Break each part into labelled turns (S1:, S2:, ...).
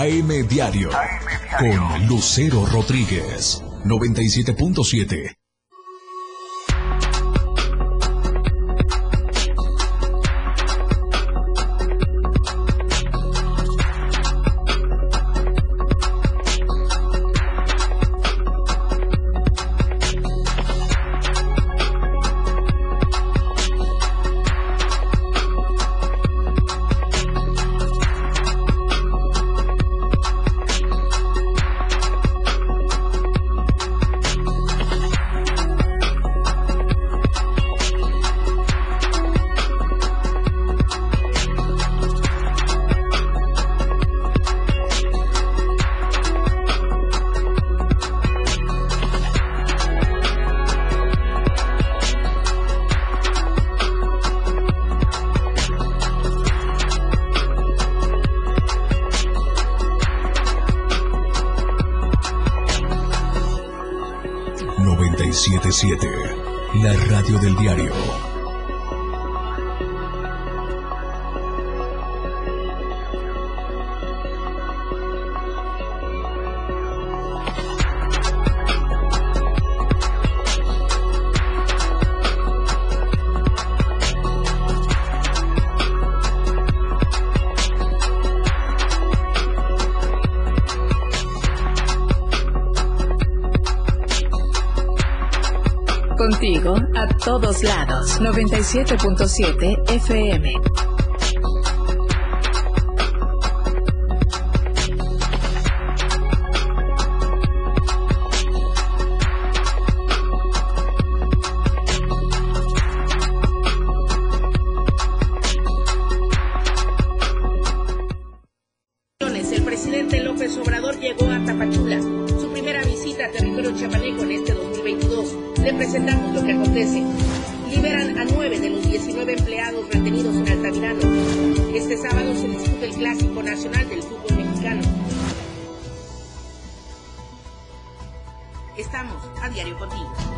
S1: AM Diario. Con Lucero Rodríguez. 97.7. 977,
S2: 97.7 FM.
S3: Estamos a diario contigo.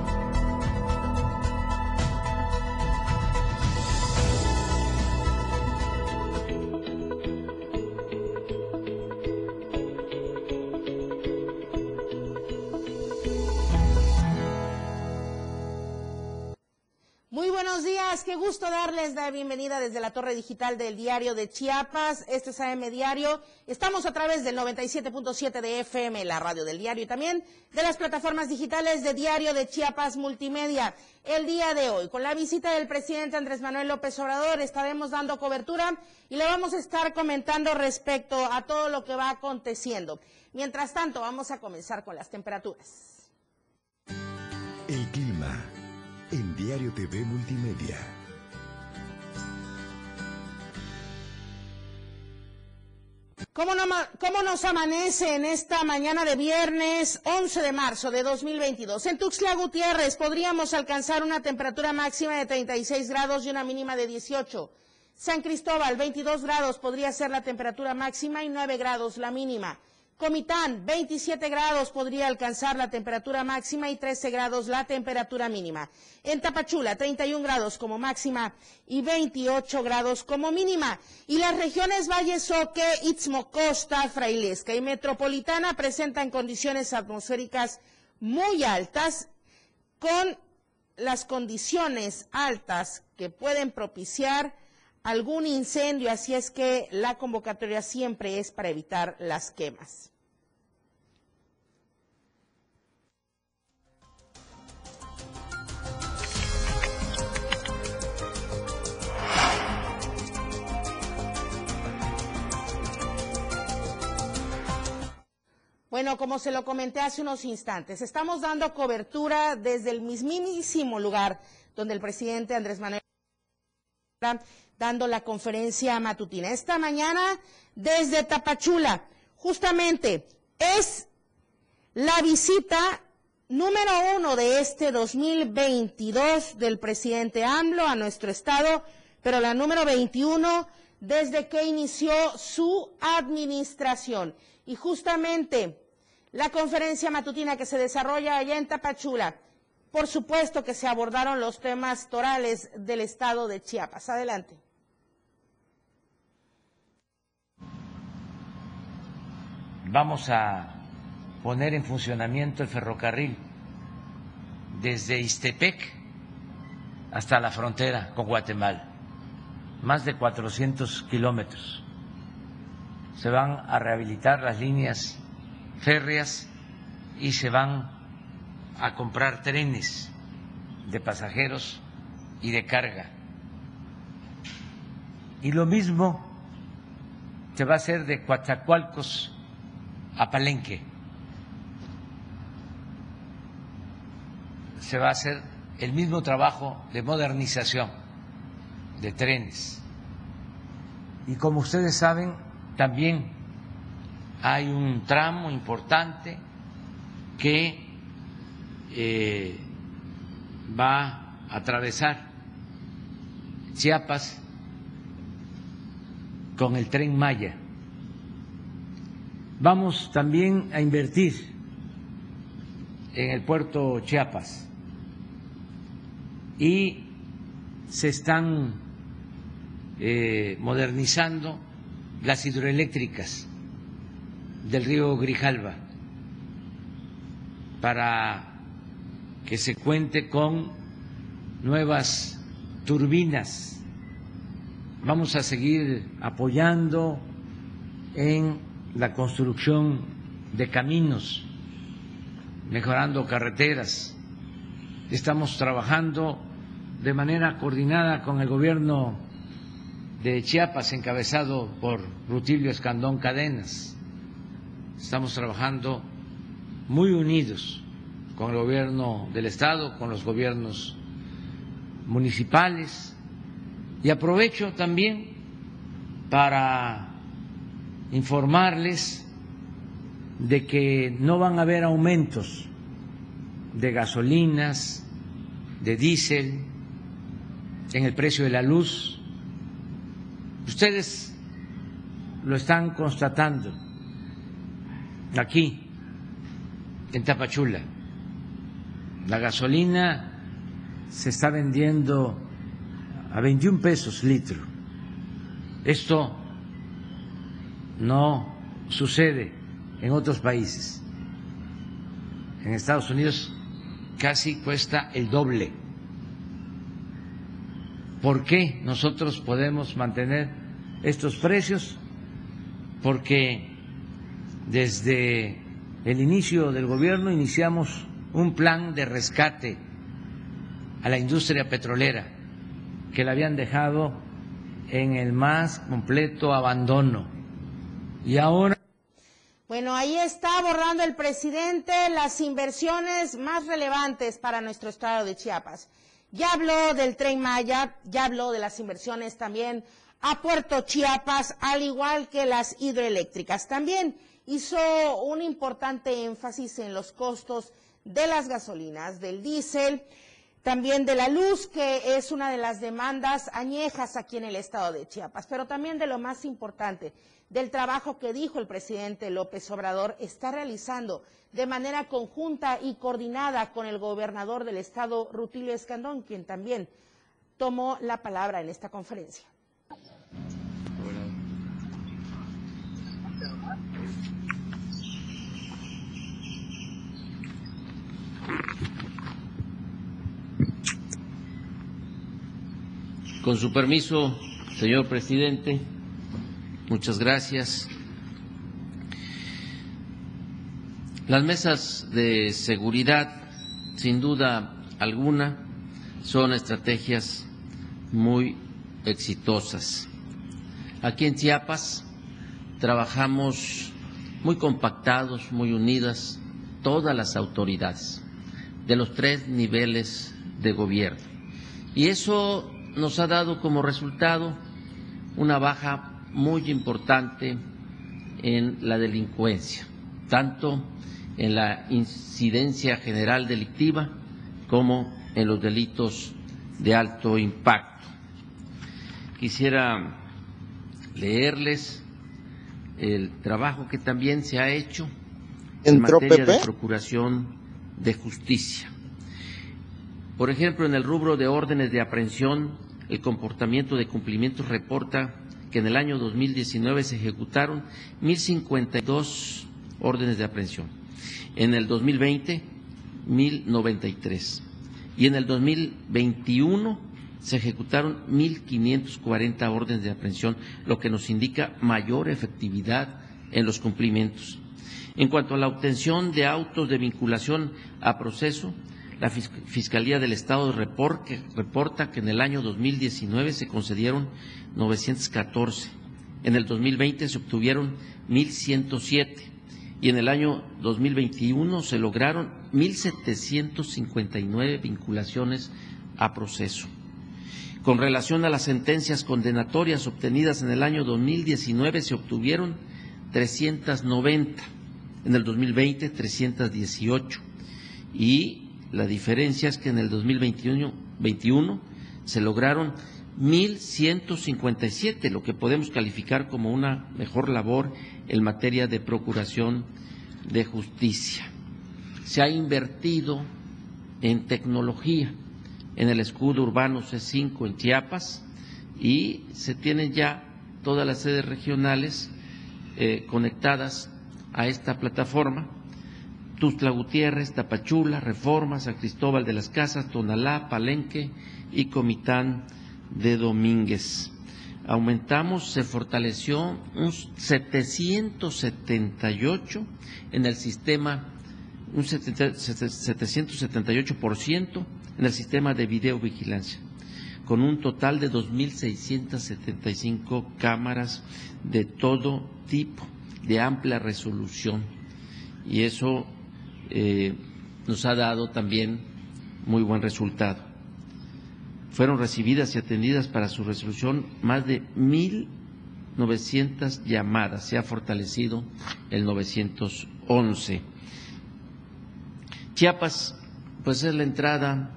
S4: Bienvenida desde la torre digital del diario de Chiapas. Este es AM Diario. Estamos a través del 97.7 de FM, la radio del diario, y también de las plataformas digitales de Diario de Chiapas Multimedia. El día de hoy, con la visita del presidente Andrés Manuel López Obrador, estaremos dando cobertura y le vamos a estar comentando respecto a todo lo que va aconteciendo. Mientras tanto, vamos a comenzar con las temperaturas.
S1: El clima en Diario TV Multimedia.
S4: ¿Cómo, no ma- ¿Cómo nos amanece en esta mañana de viernes 11 de marzo de 2022? En Tuxtla Gutiérrez podríamos alcanzar una temperatura máxima de 36 grados y una mínima de 18. San Cristóbal, 22 grados podría ser la temperatura máxima y 9 grados la mínima. Comitán, 27 grados podría alcanzar la temperatura máxima y 13 grados la temperatura mínima. En Tapachula, 31 grados como máxima y 28 grados como mínima. Y las regiones Valle Soque, Istmo Costa, Frailesca y Metropolitana presentan condiciones atmosféricas muy altas con las condiciones altas que pueden propiciar algún incendio, así es que la convocatoria siempre es para evitar las quemas. Bueno, como se lo comenté hace unos instantes, estamos dando cobertura desde el mismísimo lugar donde el presidente Andrés Manuel dando la conferencia matutina. Esta mañana desde Tapachula, justamente es la visita número uno de este 2022 del presidente AMLO a nuestro estado, pero la número 21 desde que inició su administración. Y justamente la conferencia matutina que se desarrolla allá en Tapachula, por supuesto que se abordaron los temas torales del estado de Chiapas. Adelante.
S5: Vamos a poner en funcionamiento el ferrocarril desde Istepec hasta la frontera con Guatemala, más de 400 kilómetros. Se van a rehabilitar las líneas férreas y se van a comprar trenes de pasajeros y de carga. Y lo mismo se va a hacer de Coatzacoalcos a Palenque. Se va a hacer el mismo trabajo de modernización de trenes. Y como ustedes saben, también hay un tramo importante que eh, va a atravesar Chiapas con el tren Maya. Vamos también a invertir en el puerto Chiapas y se están eh, modernizando las hidroeléctricas del río Grijalva para que se cuente con nuevas turbinas. Vamos a seguir apoyando en la construcción de caminos, mejorando carreteras. Estamos trabajando de manera coordinada con el gobierno de Chiapas, encabezado por Rutilio Escandón Cadenas. Estamos trabajando muy unidos con el gobierno del Estado, con los gobiernos municipales y aprovecho también para informarles de que no van a haber aumentos de gasolinas, de diésel, en el precio de la luz. Ustedes lo están constatando aquí en Tapachula. La gasolina se está vendiendo a 21 pesos litro. Esto no sucede en otros países. En Estados Unidos casi cuesta el doble. ¿Por qué nosotros podemos mantener estos precios? Porque desde el inicio del gobierno iniciamos un plan de rescate a la industria petrolera que la habían dejado en el más completo abandono. Y ahora...
S4: Bueno, ahí está abordando el presidente las inversiones más relevantes para nuestro estado de Chiapas. Ya habló del tren Maya, ya habló de las inversiones también a Puerto Chiapas, al igual que las hidroeléctricas. También hizo un importante énfasis en los costos de las gasolinas, del diésel, también de la luz, que es una de las demandas añejas aquí en el estado de Chiapas, pero también de lo más importante, del trabajo que dijo el presidente López Obrador está realizando de manera conjunta y coordinada con el gobernador del estado, Rutilio Escandón, quien también tomó la palabra en esta conferencia.
S6: Con su permiso, señor presidente, muchas gracias. Las mesas de seguridad, sin duda alguna, son estrategias muy exitosas. Aquí en Chiapas trabajamos muy compactados, muy unidas, todas las autoridades de los tres niveles de gobierno. Y eso nos ha dado como resultado una baja muy importante en la delincuencia, tanto en la incidencia general delictiva como en los delitos de alto impacto. Quisiera leerles el trabajo que también se ha hecho en materia de procuración de justicia. Por ejemplo, en el rubro de órdenes de aprehensión, el comportamiento de cumplimiento reporta que en el año 2019 se ejecutaron 1.052 órdenes de aprehensión. En el 2020, 1.093. Y en el 2021 se ejecutaron 1.540 órdenes de aprehensión, lo que nos indica mayor efectividad en los cumplimientos. En cuanto a la obtención de autos de vinculación a proceso, la Fiscalía del Estado reporta que en el año 2019 se concedieron 914, en el 2020 se obtuvieron 1.107 y en el año 2021 se lograron 1.759 vinculaciones a proceso. Con relación a las sentencias condenatorias obtenidas en el año 2019 se obtuvieron 390, en el 2020 318 y la diferencia es que en el 2021 21, se lograron 1.157, lo que podemos calificar como una mejor labor en materia de procuración de justicia. Se ha invertido en tecnología en el escudo urbano C5 en Chiapas y se tienen ya todas las sedes regionales eh, conectadas a esta plataforma Tustla Gutiérrez, Tapachula, Reforma, San Cristóbal de las Casas, Tonalá, Palenque y Comitán de Domínguez. Aumentamos, se fortaleció un 778 en el sistema, un 778% en el sistema de videovigilancia, con un total de 2.675 cámaras de todo tipo, de amplia resolución. Y eso eh, nos ha dado también muy buen resultado. Fueron recibidas y atendidas para su resolución más de 1.900 llamadas. Se ha fortalecido el 911. Chiapas, pues es la entrada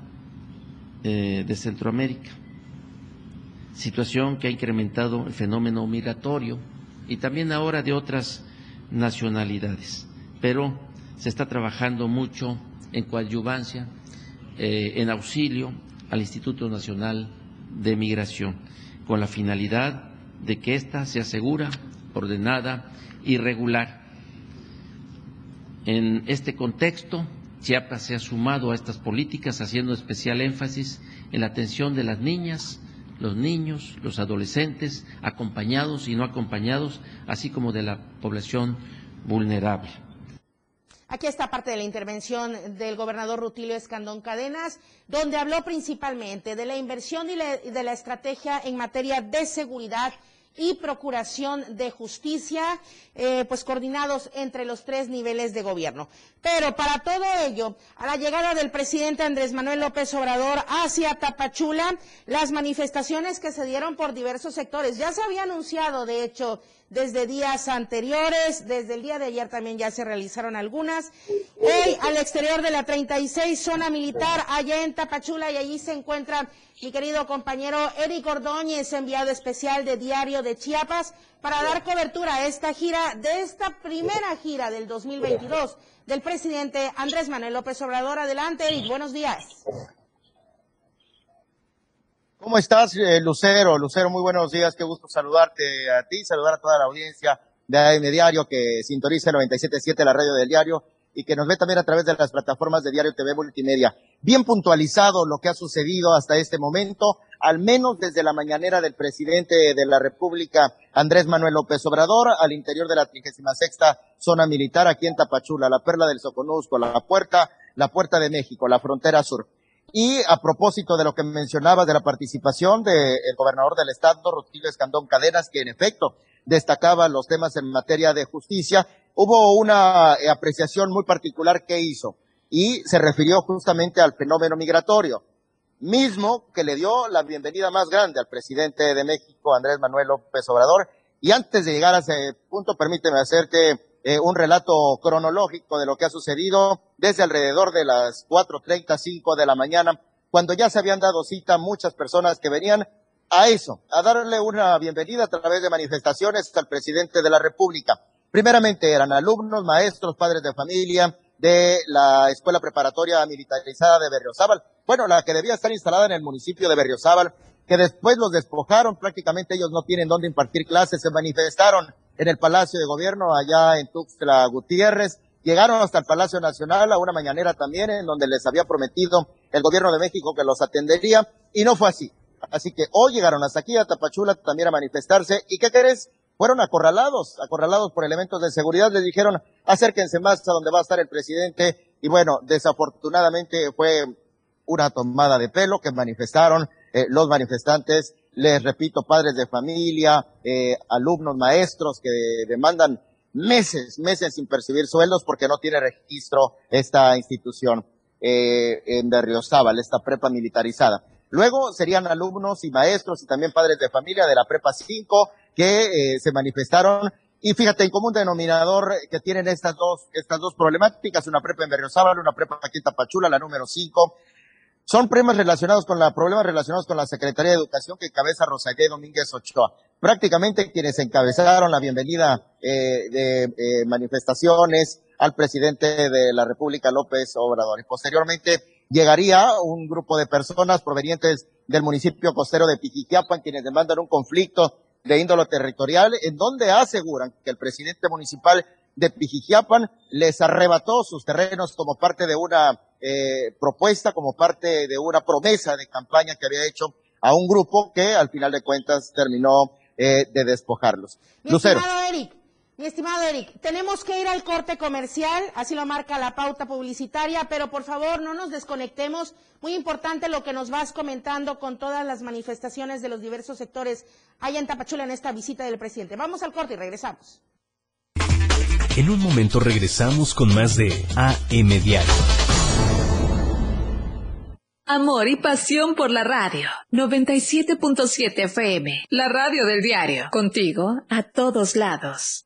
S6: eh, de Centroamérica, situación que ha incrementado el fenómeno migratorio y también ahora de otras nacionalidades. Pero se está trabajando mucho en coadyuvancia, eh, en auxilio al Instituto Nacional de Migración, con la finalidad de que ésta sea segura, ordenada y regular. En este contexto, Chiapas se ha sumado a estas políticas haciendo especial énfasis en la atención de las niñas, los niños, los adolescentes, acompañados y no acompañados, así como de la población vulnerable.
S4: Aquí está parte de la intervención del gobernador Rutilio Escandón Cadenas, donde habló principalmente de la inversión y de la estrategia en materia de seguridad y procuración de justicia, eh, pues coordinados entre los tres niveles de gobierno. Pero para todo ello, a la llegada del presidente Andrés Manuel López Obrador hacia Tapachula, las manifestaciones que se dieron por diversos sectores, ya se había anunciado, de hecho, desde días anteriores, desde el día de ayer también ya se realizaron algunas. Hoy al exterior de la 36 zona militar, allá en Tapachula, y allí se encuentra mi querido compañero Eric Ordóñez, enviado especial de Diario de Chiapas, para dar cobertura a esta gira, de esta primera gira del 2022 del presidente Andrés Manuel López Obrador. Adelante, Eric, buenos días.
S7: ¿Cómo estás, eh, Lucero? Lucero, muy buenos días. Qué gusto saludarte a ti, saludar a toda la audiencia de AM Diario que sintoniza el 97.7 la radio del diario y que nos ve también a través de las plataformas de Diario TV Multimedia. Bien puntualizado lo que ha sucedido hasta este momento, al menos desde la mañanera del presidente de la República, Andrés Manuel López Obrador, al interior de la 36 zona militar aquí en Tapachula, la perla del Soconusco, la puerta, la puerta de México, la frontera sur. Y a propósito de lo que mencionaba de la participación del gobernador del estado, Rutilio Escandón Cadenas, que en efecto destacaba los temas en materia de justicia, hubo una eh, apreciación muy particular que hizo y se refirió justamente al fenómeno migratorio, mismo que le dio la bienvenida más grande al presidente de México, Andrés Manuel López Obrador. Y antes de llegar a ese punto, permíteme hacerte eh, un relato cronológico de lo que ha sucedido desde alrededor de las 4.30, 5 de la mañana, cuando ya se habían dado cita muchas personas que venían a eso, a darle una bienvenida a través de manifestaciones al presidente de la República. Primeramente eran alumnos, maestros, padres de familia de la Escuela Preparatoria Militarizada de Berriozábal. Bueno, la que debía estar instalada en el municipio de Berriozábal, que después los despojaron, prácticamente ellos no tienen dónde impartir clases, se manifestaron en el Palacio de Gobierno allá en Tuxtla Gutiérrez. Llegaron hasta el Palacio Nacional a una mañanera también en donde les había prometido el gobierno de México que los atendería y no fue así. Así que hoy llegaron hasta aquí a Tapachula también a manifestarse y ¿qué querés? Fueron acorralados, acorralados por elementos de seguridad. Les dijeron acérquense más a donde va a estar el presidente y bueno, desafortunadamente fue una tomada de pelo que manifestaron eh, los manifestantes, les repito, padres de familia, eh, alumnos, maestros que demandan meses, meses sin percibir sueldos porque no tiene registro esta institución eh, en Berriozábal, esta prepa militarizada. Luego serían alumnos y maestros y también padres de familia de la prepa 5 que se manifestaron y fíjate, en común denominador que tienen estas dos, estas dos problemáticas, una prepa en Berriozábal, una prepa aquí en Tapachula, la número 5, son problemas relacionados con la, problemas relacionados con la Secretaría de Educación que encabeza Rosalía Domínguez Ochoa. Prácticamente quienes encabezaron la bienvenida eh, de eh, manifestaciones al presidente de la República, López Obrador. Y posteriormente llegaría un grupo de personas provenientes del municipio costero de Pijiquiapan, quienes demandan un conflicto de índolo territorial, en donde aseguran que el presidente municipal de Pijijiapan les arrebató sus terrenos como parte de una eh, propuesta, como parte de una promesa de campaña que había hecho a un grupo que al final de cuentas terminó eh, de despojarlos.
S4: Mi Eric, mi estimado Eric, tenemos que ir al corte comercial, así lo marca la pauta publicitaria, pero por favor no nos desconectemos. Muy importante lo que nos vas comentando con todas las manifestaciones de los diversos sectores allá en Tapachula en esta visita del presidente. Vamos al corte y regresamos.
S1: En un momento regresamos con más de AM Diario.
S2: Amor y pasión por la radio. 97.7 FM. La radio del diario. Contigo a todos lados.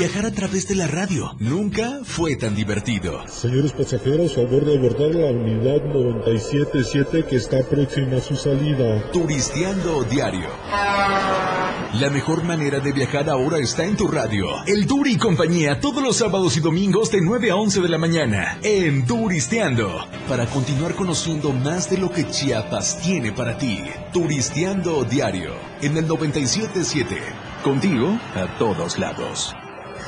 S1: Viajar a través de la radio nunca fue tan divertido.
S8: Señores pasajeros, favor de abordar la unidad 977 que está próxima a su salida.
S1: Turisteando diario. La mejor manera de viajar ahora está en tu radio. El Duri y compañía todos los sábados y domingos de 9 a 11 de la mañana en Turisteando. Para continuar conociendo más de lo que Chiapas tiene para ti. Turisteando diario en el 977. Contigo a todos lados.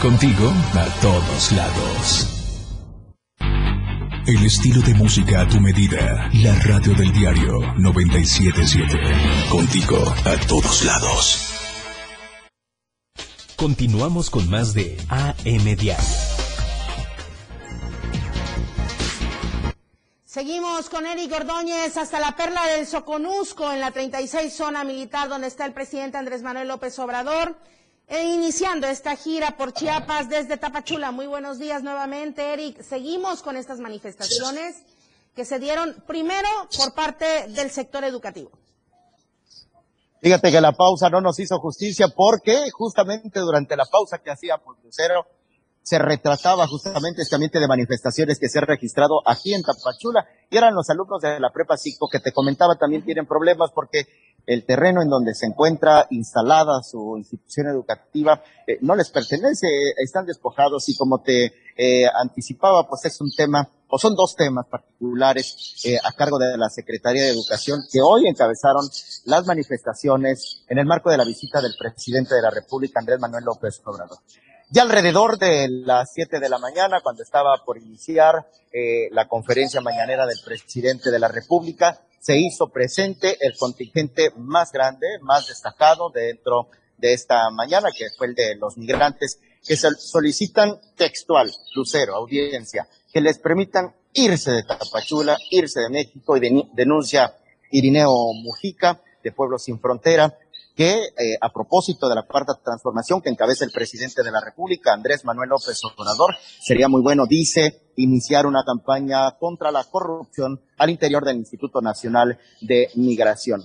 S1: Contigo a todos lados. El estilo de música a tu medida. La radio del diario 977. Contigo a todos lados. Continuamos con más de AM Diario.
S4: Seguimos con Eric Ordóñez hasta la perla del Soconusco en la 36 zona militar donde está el presidente Andrés Manuel López Obrador. E iniciando esta gira por Chiapas desde Tapachula. Muy buenos días nuevamente, Eric. Seguimos con estas manifestaciones que se dieron primero por parte del sector educativo.
S7: Fíjate que la pausa no nos hizo justicia porque justamente durante la pausa que hacía por Lucero se retrataba justamente este ambiente de manifestaciones que se ha registrado aquí en Tapachula y eran los alumnos de la prepa 5 que te comentaba también tienen problemas porque el terreno en donde se encuentra instalada su institución educativa eh, no les pertenece, están despojados y como te eh, anticipaba, pues es un tema, o son dos temas particulares eh, a cargo de la Secretaría de Educación que hoy encabezaron las manifestaciones en el marco de la visita del presidente de la República, Andrés Manuel López Obrador. Ya alrededor de las siete de la mañana, cuando estaba por iniciar eh, la conferencia mañanera del presidente de la República, se hizo presente el contingente más grande, más destacado dentro de esta mañana, que fue el de los migrantes, que solicitan textual, Lucero, audiencia, que les permitan irse de Tapachula, irse de México y denuncia Irineo Mujica de Pueblos Sin Frontera, que eh, a propósito de la cuarta transformación que encabeza el presidente de la República, Andrés Manuel López Obrador, sería muy bueno, dice, iniciar una campaña contra la corrupción al interior del Instituto Nacional de Migración.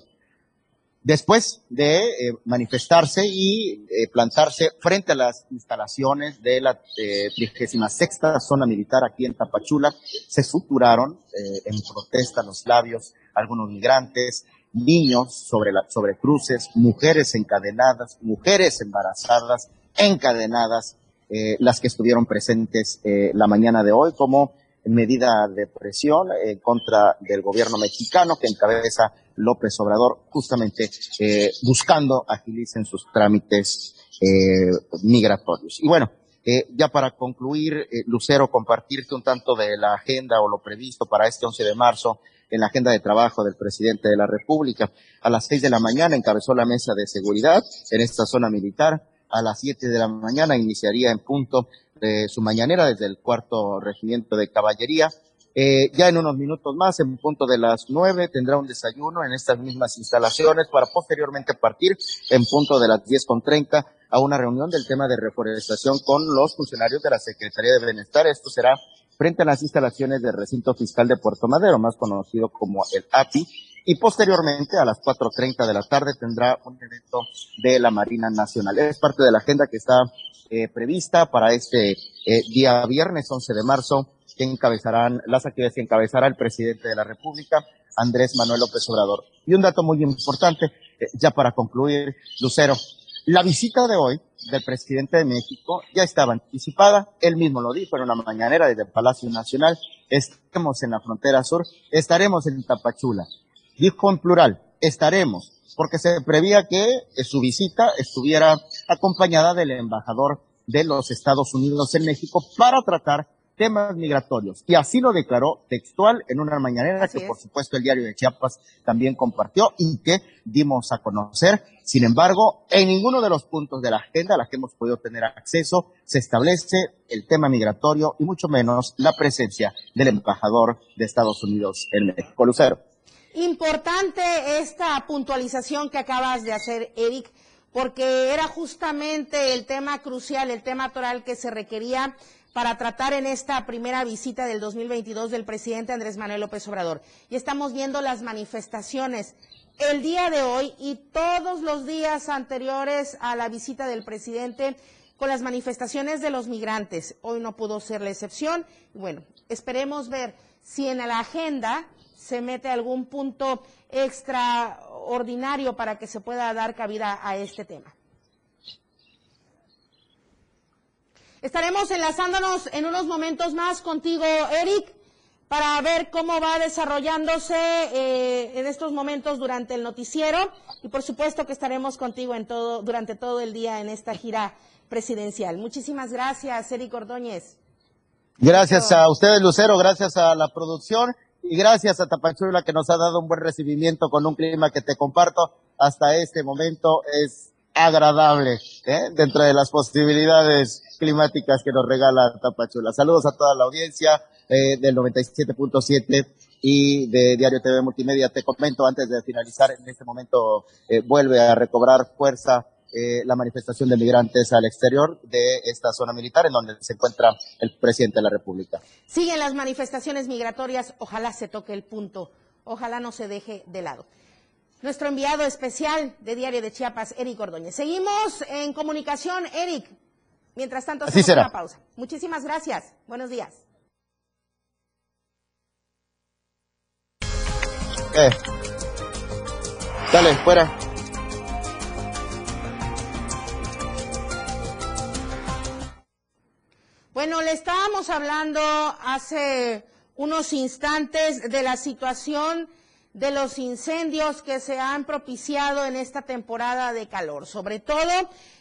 S7: Después de eh, manifestarse y eh, plantarse frente a las instalaciones de la trigésima sexta zona militar aquí en Tapachula, se suturaron en protesta los labios algunos migrantes, niños sobre, la, sobre cruces, mujeres encadenadas, mujeres embarazadas, encadenadas, eh, las que estuvieron presentes eh, la mañana de hoy como medida de presión en contra del gobierno mexicano que encabeza López Obrador, justamente eh, buscando agilicen sus trámites eh, migratorios. Y bueno, eh, ya para concluir, eh, Lucero, compartirte un tanto de la agenda o lo previsto para este 11 de marzo en la agenda de trabajo del presidente de la República. A las seis de la mañana encabezó la mesa de seguridad en esta zona militar. A las siete de la mañana iniciaría en punto de su mañanera desde el cuarto regimiento de caballería. Eh, ya en unos minutos más, en punto de las nueve, tendrá un desayuno en estas mismas instalaciones para posteriormente partir en punto de las diez con treinta a una reunión del tema de reforestación con los funcionarios de la Secretaría de Bienestar. Esto será frente a las instalaciones del recinto fiscal de Puerto Madero, más conocido como el API, y posteriormente a las 4.30 de la tarde tendrá un evento de la Marina Nacional. Es parte de la agenda que está eh, prevista para este eh, día viernes 11 de marzo, que encabezarán las actividades que encabezará el presidente de la República, Andrés Manuel López Obrador. Y un dato muy importante, eh, ya para concluir, Lucero, la visita de hoy del presidente de México ya estaba anticipada, él mismo lo dijo en una mañanera desde el Palacio Nacional, estaremos en la frontera sur, estaremos en Tapachula. Dijo en plural, estaremos, porque se prevía que su visita estuviera acompañada del embajador de los Estados Unidos en México para tratar temas migratorios. Y así lo declaró textual en una mañanera que por supuesto el diario de Chiapas también compartió y que dimos a conocer. Sin embargo, en ninguno de los puntos de la agenda a la que hemos podido tener acceso se establece el tema migratorio y mucho menos la presencia del embajador de Estados Unidos en México. Lucero.
S4: Importante esta puntualización que acabas de hacer, Eric porque era justamente el tema crucial, el tema toral que se requería para tratar en esta primera visita del 2022 del presidente Andrés Manuel López Obrador. Y estamos viendo las manifestaciones el día de hoy y todos los días anteriores a la visita del presidente con las manifestaciones de los migrantes. Hoy no pudo ser la excepción. Bueno, esperemos ver si en la agenda se mete algún punto extraordinario para que se pueda dar cabida a este tema. Estaremos enlazándonos en unos momentos más contigo, Eric, para ver cómo va desarrollándose eh, en estos momentos durante el noticiero. Y por supuesto que estaremos contigo en todo, durante todo el día en esta gira presidencial. Muchísimas gracias, Eric Ordóñez.
S7: Gracias a ustedes, Lucero, gracias a la producción. Y gracias a Tapachula que nos ha dado un buen recibimiento con un clima que te comparto. Hasta este momento es agradable ¿eh? dentro de las posibilidades climáticas que nos regala Tapachula. Saludos a toda la audiencia eh, del 97.7 y de Diario TV Multimedia. Te comento antes de finalizar, en este momento eh, vuelve a recobrar fuerza eh, la manifestación de migrantes al exterior de esta zona militar en donde se encuentra el presidente de la República.
S4: Siguen las manifestaciones migratorias, ojalá se toque el punto, ojalá no se deje de lado. Nuestro enviado especial de Diario de Chiapas, Eric Ordóñez. Seguimos en comunicación, Eric. Mientras tanto, hacemos una pausa. Muchísimas gracias. Buenos días.
S7: Eh. Dale, fuera.
S4: Bueno, le estábamos hablando hace unos instantes de la situación de los incendios que se han propiciado en esta temporada de calor, sobre todo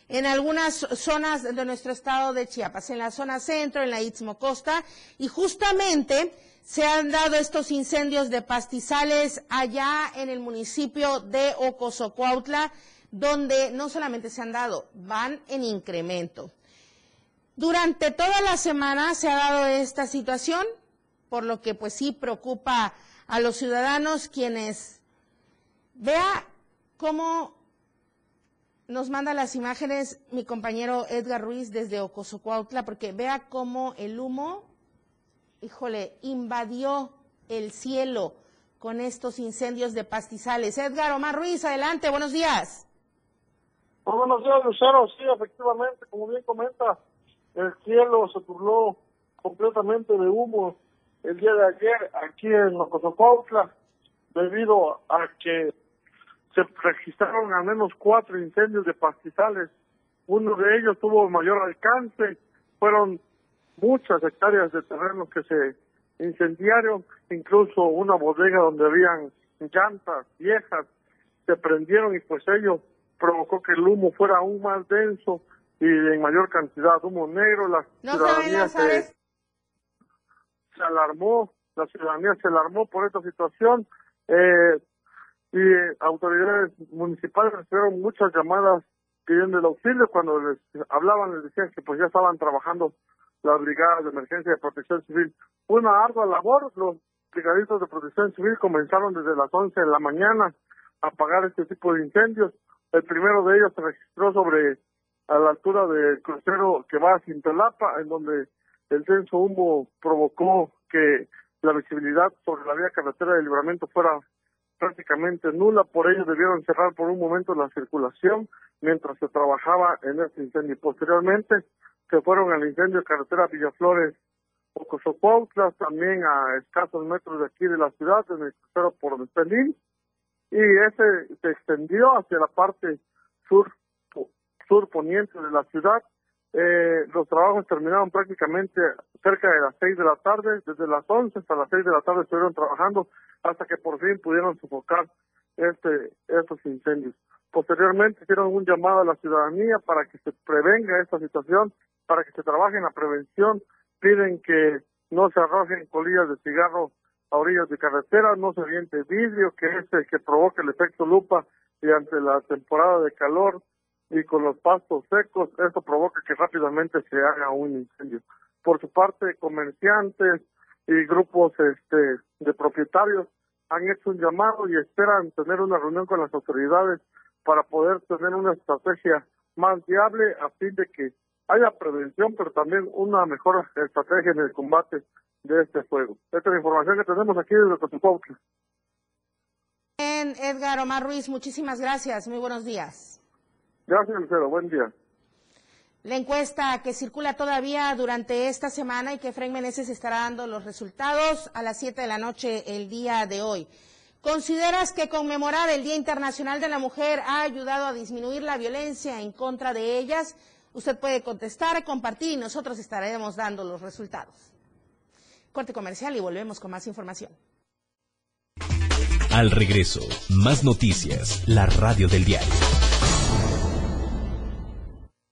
S4: en algunas zonas de nuestro estado de Chiapas, en la zona centro, en la Istmo Costa, y justamente se han dado estos incendios de pastizales allá en el municipio de Ocosocuautla, donde no solamente se han dado, van en incremento. Durante toda la semana se ha dado esta situación, por lo que pues sí preocupa a los ciudadanos quienes vea cómo nos manda las imágenes mi compañero Edgar Ruiz desde Ocosocuautla, porque vea cómo el humo, híjole, invadió el cielo con estos incendios de pastizales. Edgar Omar Ruiz, adelante, buenos días.
S9: buenos días, Lucero. Sí, efectivamente, como bien comenta, el cielo se turló completamente de humo el día de ayer aquí en Ocosopautla debido a que se registraron al menos cuatro incendios de pastizales. Uno de ellos tuvo mayor alcance, fueron muchas hectáreas de terreno que se incendiaron, incluso una bodega donde habían llantas viejas se prendieron y pues ello provocó que el humo fuera aún más denso y en mayor cantidad humo negro, la ciudadanía se, alarmó, la ciudadanía se alarmó por esta situación eh, y autoridades municipales recibieron muchas llamadas pidiendo el auxilio cuando les hablaban les decían que pues ya estaban trabajando las brigadas de emergencia de protección civil. Una ardua labor, los brigadistas de protección civil comenzaron desde las 11 de la mañana a apagar este tipo de incendios. El primero de ellos se registró sobre a la altura del crucero que va a Cintalapa, en donde el denso humo provocó que la visibilidad sobre la vía carretera de libramiento fuera prácticamente nula, por ello debieron cerrar por un momento la circulación mientras se trabajaba en este incendio. Posteriormente se fueron al incendio de carretera Villaflores Ocosocuautla, también a escasos metros de aquí de la ciudad, en el crucero por Pelín, y ese se extendió hacia la parte sur sur poniente de la ciudad. Eh, los trabajos terminaron prácticamente cerca de las seis de la tarde, desde las once hasta las seis de la tarde estuvieron trabajando hasta que por fin pudieron sofocar este, estos incendios. Posteriormente hicieron un llamado a la ciudadanía para que se prevenga esta situación, para que se trabaje en la prevención, piden que no se arrojen colillas de cigarro a orillas de carretera, no se aviente vidrio, que es el que provoca el efecto lupa y ante la temporada de calor y con los pastos secos, eso provoca que rápidamente se haga un incendio. Por su parte, comerciantes y grupos este, de propietarios han hecho un llamado y esperan tener una reunión con las autoridades para poder tener una estrategia más viable a fin de que haya prevención, pero también una mejor estrategia en el combate de este fuego. Esta es la información que tenemos aquí desde Cotupautla.
S4: Edgar Omar Ruiz, muchísimas gracias. Muy buenos días.
S9: Gracias, Lucero. Buen día.
S4: La encuesta que circula todavía durante esta semana y que Frank Meneses estará dando los resultados a las 7 de la noche el día de hoy. ¿Consideras que conmemorar el Día Internacional de la Mujer ha ayudado a disminuir la violencia en contra de ellas? Usted puede contestar, compartir y nosotros estaremos dando los resultados. Corte comercial y volvemos con más información.
S10: Al regreso, más noticias, la radio del diario.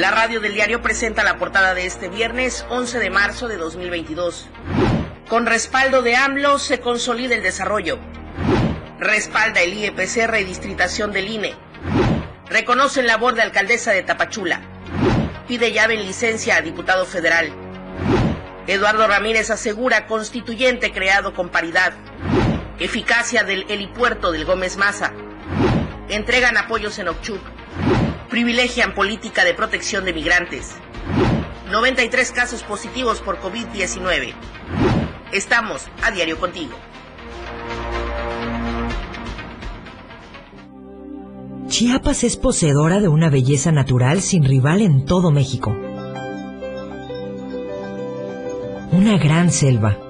S3: La radio del diario presenta la portada de este viernes 11 de marzo de 2022. Con respaldo de AMLO se consolida el desarrollo. Respalda el IEPC redistritación del INE. Reconoce labor de alcaldesa de Tapachula. Pide llave en licencia a diputado federal. Eduardo Ramírez asegura constituyente creado con paridad. Eficacia del helipuerto del Gómez Maza. Entregan apoyos en Ochuc privilegian política de protección de migrantes. 93 casos positivos por COVID-19. Estamos a diario contigo.
S11: Chiapas es poseedora de una belleza natural sin rival en todo México. Una gran selva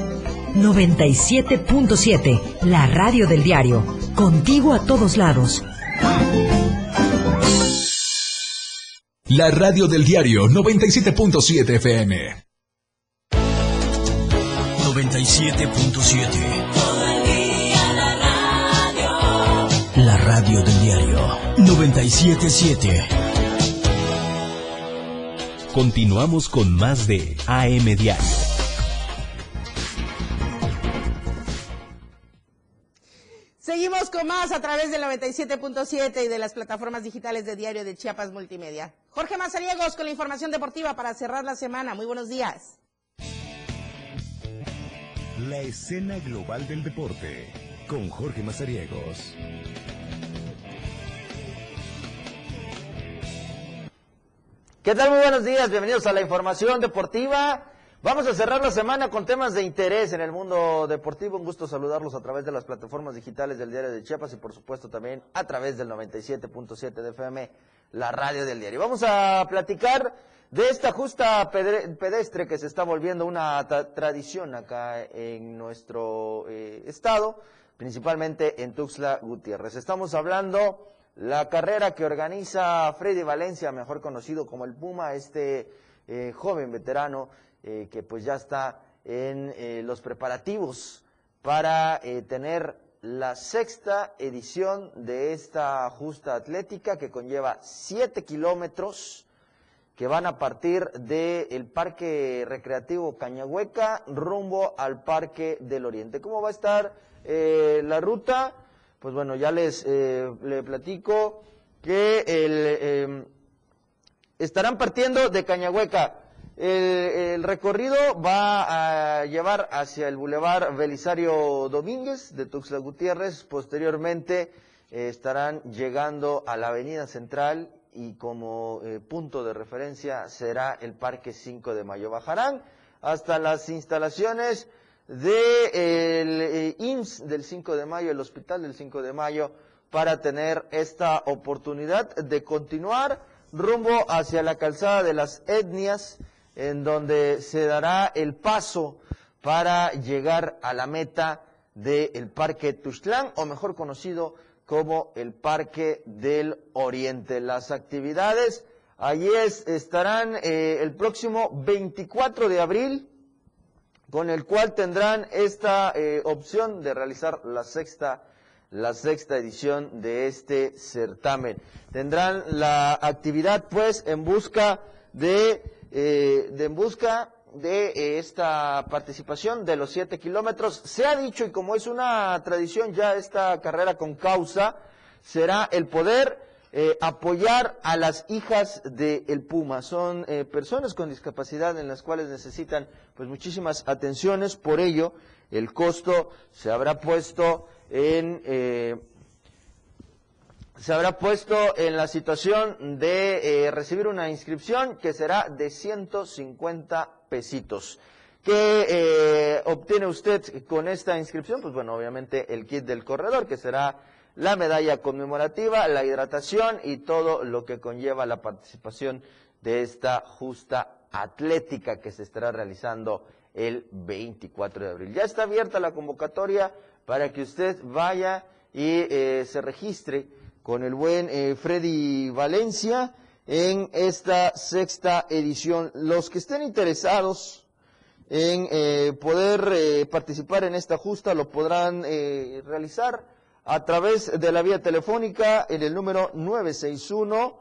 S11: 97.7, la radio del diario. Contigo a todos lados.
S1: La radio del diario 97.7 FM.
S10: 97.7. La radio del diario 977.
S12: Continuamos con más de AM Diario.
S4: Más a través del 97.7 y de las plataformas digitales de Diario de Chiapas Multimedia. Jorge Mazariegos con la información deportiva para cerrar la semana. Muy buenos días.
S13: La escena global del deporte con Jorge Mazariegos.
S14: ¿Qué tal? Muy buenos días. Bienvenidos a la información deportiva. Vamos a cerrar la semana con temas de interés en el mundo deportivo. Un gusto saludarlos a través de las plataformas digitales del Diario de Chiapas y por supuesto también a través del 97.7 de FM, la radio del diario. Vamos a platicar de esta justa pedestre que se está volviendo una tradición acá en nuestro eh, estado, principalmente en Tuxtla Gutiérrez. Estamos hablando la carrera que organiza Freddy Valencia, mejor conocido como el Puma, este eh, joven veterano eh, que pues ya está en eh, los preparativos para eh, tener la sexta edición de esta justa atlética que conlleva siete kilómetros que van a partir del Parque Recreativo Cañahueca rumbo al Parque del Oriente. ¿Cómo va a estar la ruta? Pues bueno, ya les le platico que el, estarán partiendo de Cañahueca el, recorrido va a llevar hacia el Boulevard Belisario Domínguez de Tuxtla Gutiérrez. Posteriormente eh, estarán llegando a la Avenida Central y como eh, punto de referencia será el Parque 5 de Mayo. Bajarán hasta las instalaciones del de, eh, del 5 de Mayo, el Hospital del 5 de Mayo, para tener esta oportunidad de continuar rumbo hacia la calzada de las etnias en donde se dará el paso para llegar a la meta del Parque Tuxtlán, o mejor conocido como el Parque del Oriente. Las actividades allí estarán eh, el próximo 24 de abril, con el cual tendrán esta eh, opción de realizar la sexta la sexta edición de este certamen. Tendrán la actividad pues en busca de, eh, de en busca de eh, esta participación de los siete kilómetros. Se ha dicho, y como es una tradición ya esta carrera con causa, será el poder eh, apoyar a las hijas del el Puma. Son eh, personas con discapacidad en las cuales necesitan pues muchísimas atenciones, por ello el costo se habrá puesto en se habrá puesto en la situación de recibir una inscripción que será de 150 pesitos. ¿Qué eh, obtiene usted con esta inscripción? Pues bueno, obviamente el kit del corredor, que será la medalla conmemorativa, la hidratación y todo lo que conlleva la participación de esta justa atlética que se estará realizando el 24 de abril. Ya está abierta la convocatoria para que usted vaya y eh, se registre con el buen eh, Freddy Valencia en esta sexta edición. Los que estén interesados en eh, poder eh, participar en esta justa lo podrán realizar a través de la vía telefónica en el número 961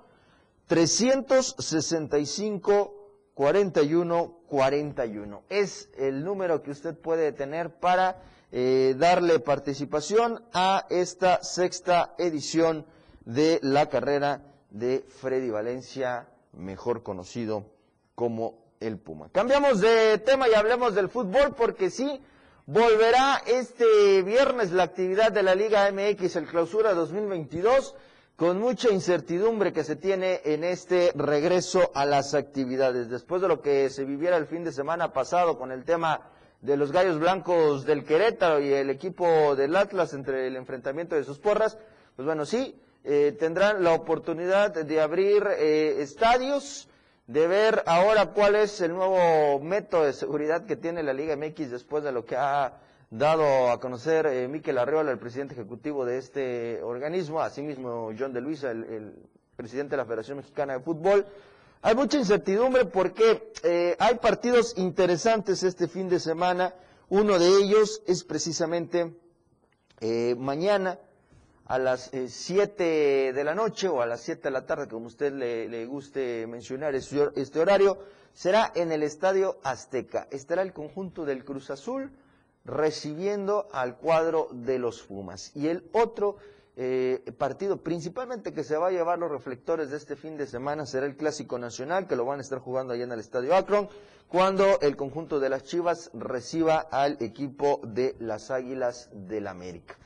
S14: 365 41 41. Es el número que usted puede tener para darle participación a esta sexta edición de la carrera de Freddy Valencia, mejor conocido como el Puma. Cambiamos de tema y hablemos del fútbol porque sí, volverá este viernes la actividad de la Liga MX, el clausura 2022, con mucha incertidumbre que se tiene en este regreso a las actividades. Después de lo que se viviera el fin de semana pasado con el tema de los Gallos Blancos del Querétaro y el equipo del Atlas entre el enfrentamiento de sus porras, pues bueno, sí, eh, tendrán la oportunidad de abrir eh, estadios, de ver ahora cuál es el nuevo método de seguridad que tiene la Liga MX después de lo que ha dado a conocer eh, Miquel Arreola, el presidente ejecutivo de este organismo, asimismo John de Luisa, el, presidente de la Federación Mexicana de Fútbol. Hay mucha incertidumbre porque eh, hay partidos interesantes este fin de semana. Uno de ellos es precisamente mañana a las 7 eh, de la noche o a las 7 de la tarde, como usted le, guste mencionar este horario, será en el Estadio Azteca. Estará el conjunto del Cruz Azul recibiendo al cuadro de los Fumas. Y el otro eh, partido principalmente que se va a llevar los reflectores de este fin de semana será el Clásico Nacional, que lo van a estar jugando allá en el Estadio Akron, cuando el conjunto de las Chivas reciba al equipo de las Águilas del América.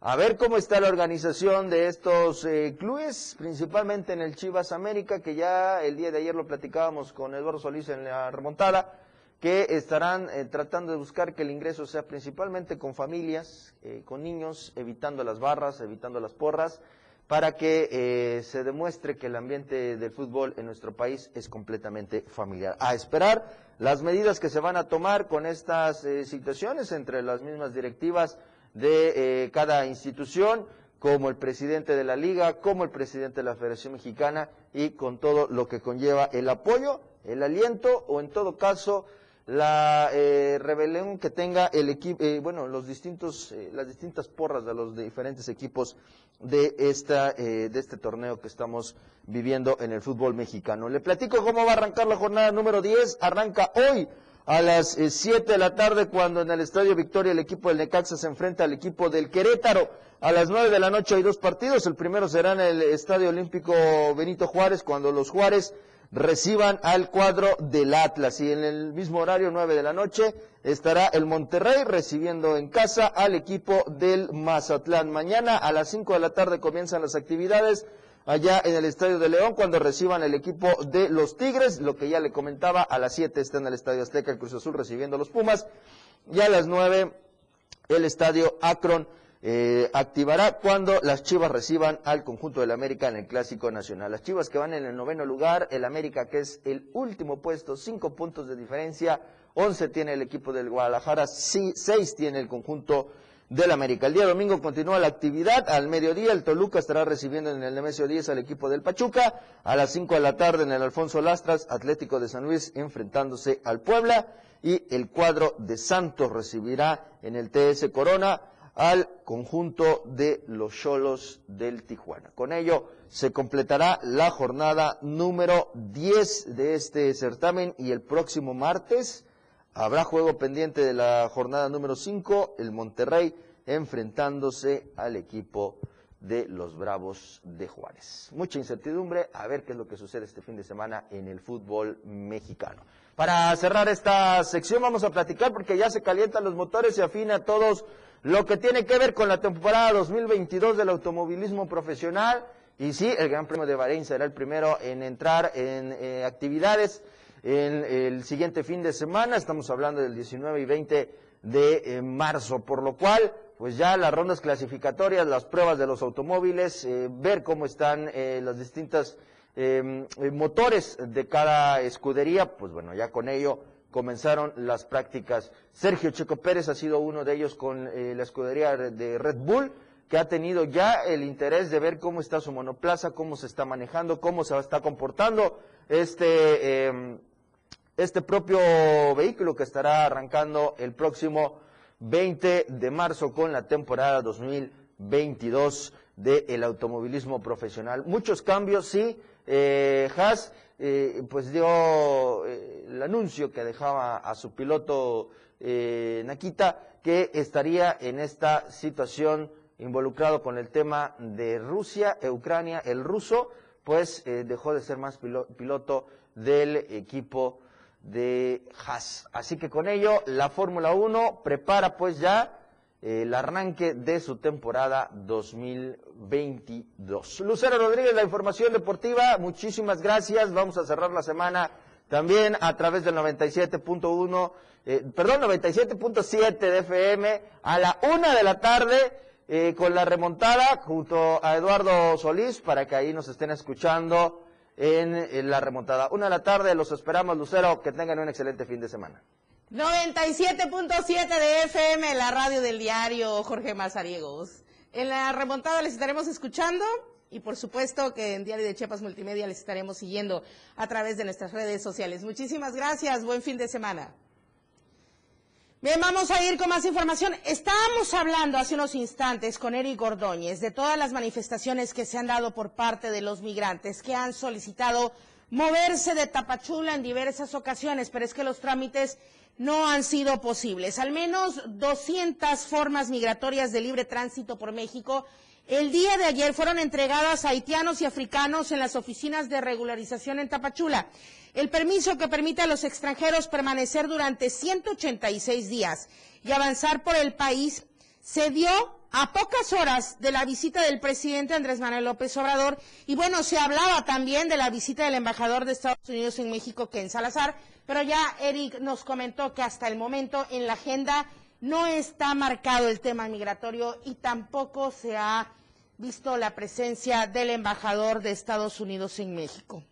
S14: A ver cómo está la organización de estos eh, clubes, principalmente en el Chivas América, que ya el día de ayer lo platicábamos con Eduardo Solís en la remontada, que estarán eh, tratando de buscar que el ingreso sea principalmente con familias, eh, con niños, evitando las barras, evitando las porras, para que se demuestre que el ambiente del fútbol en nuestro país es completamente familiar. A esperar las medidas que se van a tomar con estas situaciones entre las mismas directivas de eh, cada institución, como el presidente de la liga, como el presidente de la Federación Mexicana y con todo lo que conlleva el apoyo, el aliento o en todo caso la eh, rebelión que tenga el equipo, eh, bueno, los distintos, eh, las distintas porras de los diferentes equipos de esta, de este torneo que estamos viviendo en el fútbol mexicano. Le platico cómo va a arrancar la jornada número 10. Arranca hoy a las 7 eh, de la tarde cuando en el Estadio Victoria el equipo del Necaxa se enfrenta al equipo del Querétaro. A las 9 de la noche hay dos partidos. El primero será en el Estadio Olímpico Benito Juárez cuando los Juárez reciban al cuadro del Atlas. Y en el mismo horario, 9 de la noche, estará el Monterrey recibiendo en casa al equipo del Mazatlán. Mañana a las 5 de la tarde comienzan las actividades allá en el Estadio de León cuando reciban el equipo de los Tigres, lo que ya le comentaba, a las 7 está en el Estadio Azteca el Cruz Azul recibiendo los Pumas y a las 9 el Estadio Akron eh, activará cuando las Chivas reciban al conjunto del América en el Clásico Nacional. Las Chivas que van en el noveno lugar, el América que es el último puesto, cinco puntos de diferencia, 11 tiene el equipo del Guadalajara, 6 tiene el conjunto del América. El día domingo continúa la actividad. Al mediodía el Toluca estará recibiendo en el Nemesio 10 al equipo del Pachuca. A las 5 de la tarde en el Alfonso Lastras, Atlético de San Luis enfrentándose al Puebla. Y el cuadro de Santos recibirá en el TS Corona al conjunto de los Cholos del Tijuana. Con ello se completará la jornada número 10 de este certamen y el próximo martes habrá juego pendiente de la jornada número 5, el Monterrey enfrentándose al equipo de los Bravos de Juárez. Mucha incertidumbre, a ver qué es lo que sucede este fin de semana en el fútbol mexicano. Para cerrar esta sección vamos a platicar porque ya se calientan los motores y afina todos lo que tiene que ver con la temporada 2022 del automovilismo profesional. Y sí, el Gran Premio de Bahrein será el primero en entrar en eh, actividades en el siguiente fin de semana. Estamos hablando del 19 y 20 de eh, marzo, por lo cual, pues ya las rondas clasificatorias, las pruebas de los automóviles, eh, ver cómo están las distintas motores de cada escudería, pues bueno, ya con ello comenzaron las prácticas. Sergio Checo Pérez ha sido uno de ellos con eh, la escudería de Red Bull, que ha tenido ya el interés de ver cómo está su monoplaza, cómo se está manejando, cómo se está comportando este, em, este propio vehículo que estará arrancando el próximo 20 de marzo con la temporada 2022 del automovilismo profesional. Muchos cambios, sí. Eh, Haas eh, pues dio eh, el anuncio que dejaba a su piloto eh, Nakita que estaría en esta situación involucrado con el tema de Rusia e Ucrania. El ruso pues dejó de ser más piloto del equipo de Haas. Así que con ello la Fórmula 1 prepara pues ya el arranque de su temporada 2022. Lucero Rodríguez, la información deportiva, muchísimas gracias. Vamos a cerrar la semana también a través del 97.1, eh, perdón, 97.7 de FM a la una de la tarde eh, con la remontada junto a Eduardo Solís para que ahí nos estén escuchando en, en la remontada. Una de la tarde, los esperamos, Lucero, que tengan un excelente fin de semana.
S4: 97.7 de FM, la radio del diario Jorge Mazariegos. En la remontada les estaremos escuchando y por supuesto que en Diario de Chiapas Multimedia les estaremos siguiendo a través de nuestras redes sociales. Muchísimas gracias, buen fin de semana. Bien, vamos a ir con más información. Estábamos hablando hace unos instantes con Eric Ordóñez de todas las manifestaciones que se han dado por parte de los migrantes que han solicitado moverse de Tapachula en diversas ocasiones, pero es que los trámites no han sido posibles. Al menos 200 formas migratorias de libre tránsito por México el día de ayer fueron entregadas a haitianos y africanos en las oficinas de regularización en Tapachula. El permiso que permite a los extranjeros permanecer durante 186 días y avanzar por el país se dio a pocas horas de la visita del presidente Andrés Manuel López Obrador y bueno, se hablaba también de la visita del embajador de Estados Unidos en México, Ken Salazar, pero ya Eric nos comentó que hasta el momento en la agenda no está marcado el tema migratorio y tampoco se ha visto la presencia del embajador de Estados Unidos en México.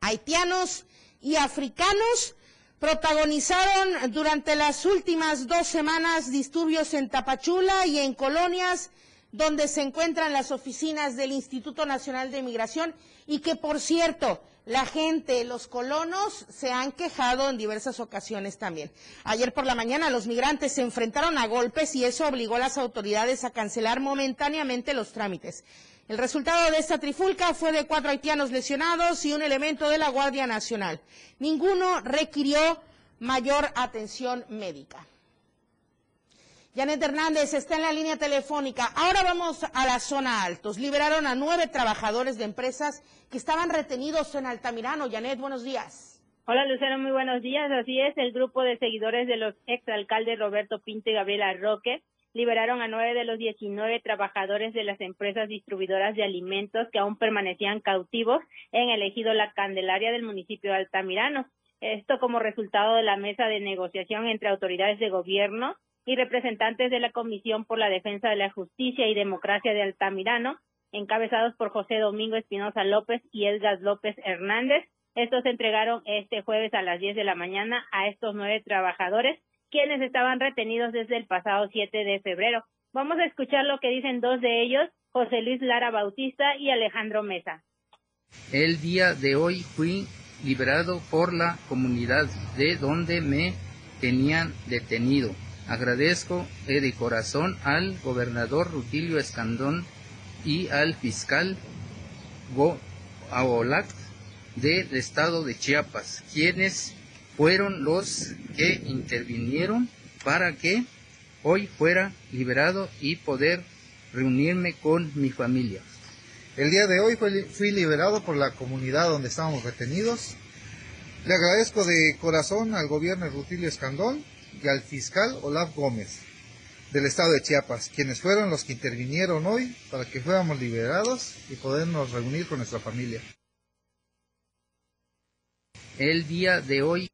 S4: Haitianos y africanos protagonizaron durante las últimas dos semanas disturbios en Tapachula y en colonias donde se encuentran las oficinas del Instituto Nacional de Migración y que, por cierto, la gente, los colonos, se han quejado en diversas ocasiones también. Ayer por la mañana los migrantes se enfrentaron a golpes y eso obligó a las autoridades a cancelar momentáneamente los trámites. El resultado de esta trifulca fue de cuatro haitianos lesionados y un elemento de la Guardia Nacional. Ninguno requirió mayor atención médica. Janet Hernández está en la línea telefónica. Ahora vamos a la zona altos. Liberaron a nueve trabajadores de empresas que estaban retenidos en Altamirano. Janet, buenos días.
S15: Hola Lucero, muy buenos días. Así es, el grupo de seguidores de los exalcaldes Roberto Pinte y Gabriela Roque liberaron a nueve de los 19 trabajadores de las empresas distribuidoras de alimentos que aún permanecían cautivos en el ejido La Candelaria del municipio de Altamirano. Esto como resultado de la mesa de negociación entre autoridades de gobierno y representantes de la Comisión por la Defensa de la Justicia y Democracia de Altamirano, encabezados por José Domingo Espinosa López y Edgar López Hernández. Estos se entregaron este jueves a las 10 de la mañana a estos nueve trabajadores quienes estaban retenidos desde el pasado 7 de febrero. Vamos a escuchar lo que dicen dos de ellos, José Luis Lara Bautista y Alejandro Mesa.
S16: El día de hoy fui liberado por la comunidad de donde me tenían detenido. agradezco de corazón al gobernador Rutilio Escandón y al fiscal Go Aolac del estado de Chiapas, quienes fueron los que intervinieron para que hoy fuera liberado y poder reunirme con mi familia.
S17: El día de hoy fui liberado por la comunidad donde estábamos retenidos. Le agradezco de corazón al gobierno de Rutilio Escandón y al fiscal Olaf Gómez del estado de Chiapas, quienes fueron los que intervinieron hoy para que fuéramos liberados y podernos reunir con nuestra familia.
S16: El día de hoy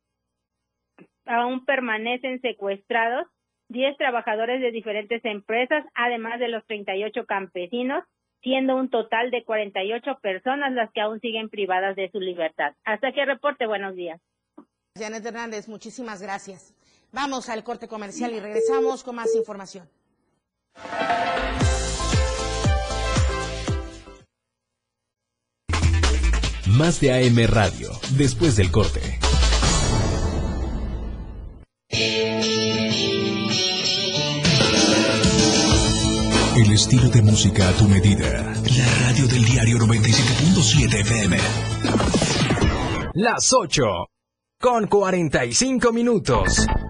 S15: aún permanecen secuestrados 10 trabajadores de diferentes empresas, además de los 38 campesinos siendo un total de 48 personas las que aún siguen privadas de su libertad. Hasta aquí reporte, buenos días.
S4: Janet Hernández, muchísimas gracias. Vamos al corte comercial y regresamos con más información.
S12: Más de AM Radio, después del corte. El estilo de música a tu medida. La radio del diario 97.7 FM.
S10: Las 8 con 45 minutos.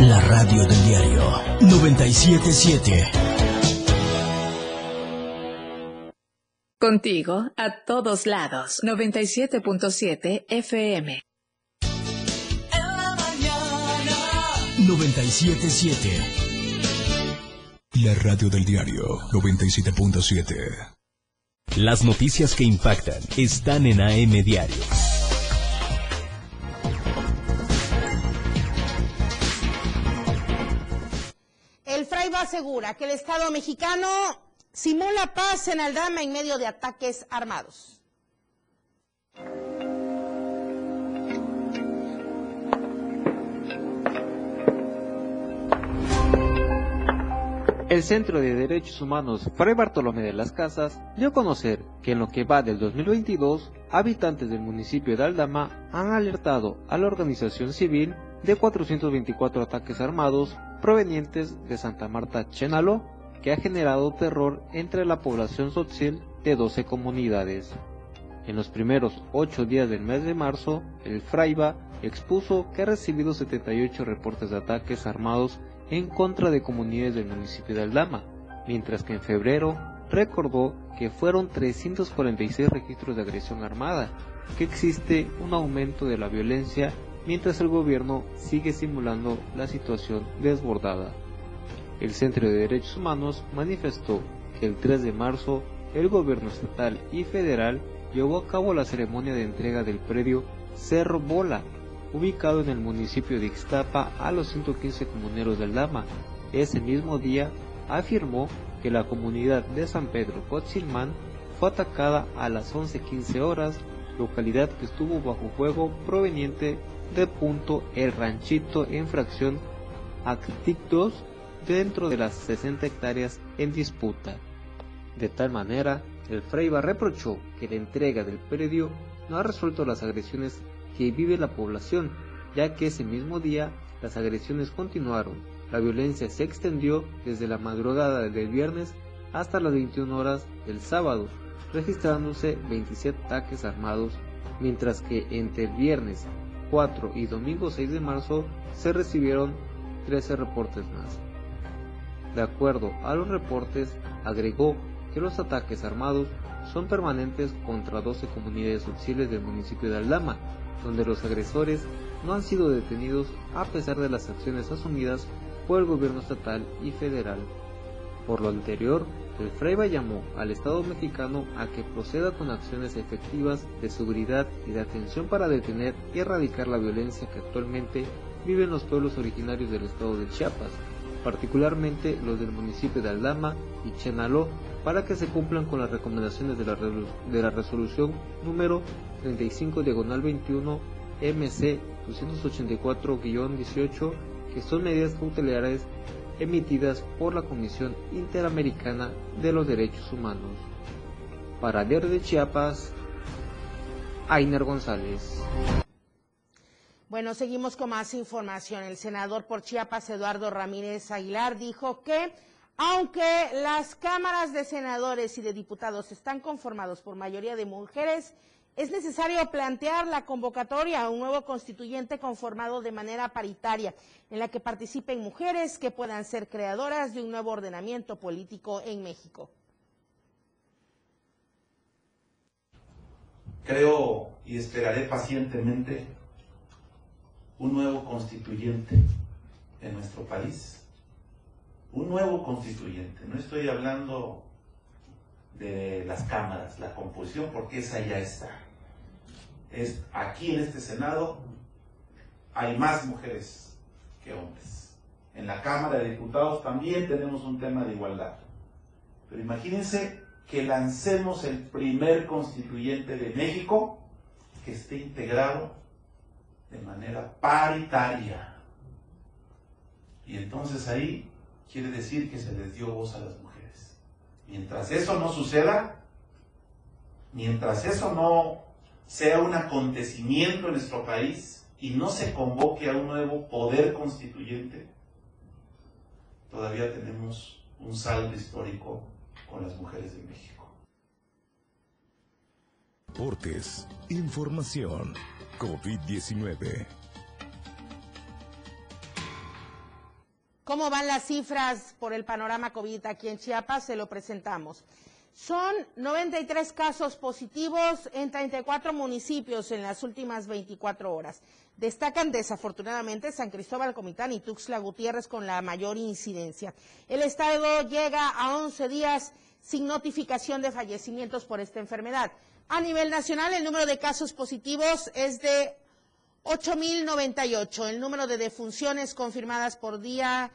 S10: la radio del diario 977.
S2: Contigo a todos lados 97.7 FM.
S10: 977.
S1: La radio del diario 97.7.
S12: Las noticias que impactan están en AM Diario.
S4: Asegura que el Estado mexicano simula paz en Aldama en medio de ataques armados.
S18: El Centro de Derechos Humanos Fray Bartolomé de las Casas dio a conocer que en lo que va del 2022, habitantes del municipio de Aldama han alertado a la organización civil de 424 ataques armados provenientes de Santa Marta Chenaló, que ha generado terror entre la población social de 12 comunidades. En los primeros 8 días del mes de marzo, el Fraiba expuso que ha recibido 78 reportes de ataques armados en contra de comunidades del municipio de Aldama, mientras que en febrero recordó que fueron 346 registros de agresión armada, que existe un aumento de la violencia mientras el gobierno sigue simulando la situación desbordada. El Centro de Derechos Humanos manifestó que el 3 de marzo el gobierno estatal y federal llevó a cabo la ceremonia de entrega del predio Cerro Bola, ubicado en el municipio de Ixtapa a los 115 comuneros del Dama. Ese mismo día afirmó que la comunidad de San Pedro Cotzilmán fue atacada a las 11.15 horas, localidad que estuvo bajo fuego proveniente de punto El Ranchito en fracción Actictos dentro de las 60 hectáreas en disputa. De tal manera, el Freiba reprochó que la entrega del predio no ha resuelto las agresiones que vive la población, ya que ese mismo día las agresiones continuaron. La violencia se extendió desde la madrugada del viernes hasta las 21 horas del sábado, registrándose 27 ataques armados, mientras que entre el viernes 4 y domingo 6 de marzo se recibieron 13 reportes más. De acuerdo a los reportes, agregó que los ataques armados son permanentes contra 12 comunidades sociales del municipio de Aldama, donde los agresores no han sido detenidos a pesar de las acciones asumidas por el gobierno estatal y federal. Por lo anterior, el Freiba llamó al Estado mexicano a que proceda con acciones efectivas de seguridad y de atención para detener y erradicar la violencia que actualmente viven los pueblos originarios del estado de Chiapas, particularmente los del municipio de Aldama y Chenaló, para que se cumplan con las recomendaciones de la, de la resolución número 35 diagonal 21 MC 284-18, que son medidas cautelares emitidas por la Comisión Interamericana de los Derechos Humanos. Para Diario de Chiapas, Ainer González.
S4: Bueno, seguimos con más información. El senador por Chiapas, Eduardo Ramírez Aguilar, dijo que aunque las cámaras de senadores y de diputados están conformados por mayoría de mujeres, es necesario plantear la convocatoria a un nuevo constituyente conformado de manera paritaria, en la que participen mujeres que puedan ser creadoras de un nuevo ordenamiento político en México.
S19: Creo y esperaré pacientemente un nuevo constituyente en nuestro país un nuevo constituyente. No estoy hablando de las cámaras, la composición, porque esa ya está. Es aquí en este Senado hay más mujeres que hombres. En la Cámara de Diputados también tenemos un tema de igualdad. Pero imagínense que lancemos el primer constituyente de México que esté integrado de manera paritaria. Y entonces ahí quiere decir que se les dio voz a las mujeres. Mientras eso no suceda, mientras eso no sea un acontecimiento en nuestro país y no se convoque a un nuevo poder constituyente, todavía tenemos un saldo histórico con las mujeres de México.
S13: Deportes, información, COVID-19.
S4: ¿Cómo van las cifras por el panorama COVID aquí en Chiapas? Se lo presentamos. Son 93 casos positivos en 34 municipios en las últimas 24 horas. Destacan desafortunadamente San Cristóbal Comitán y Tuxtla Gutiérrez con la mayor incidencia. El estado llega a 11 días sin notificación de fallecimientos por esta enfermedad. A nivel nacional, el número de casos positivos es de 8.098. El número de defunciones confirmadas por día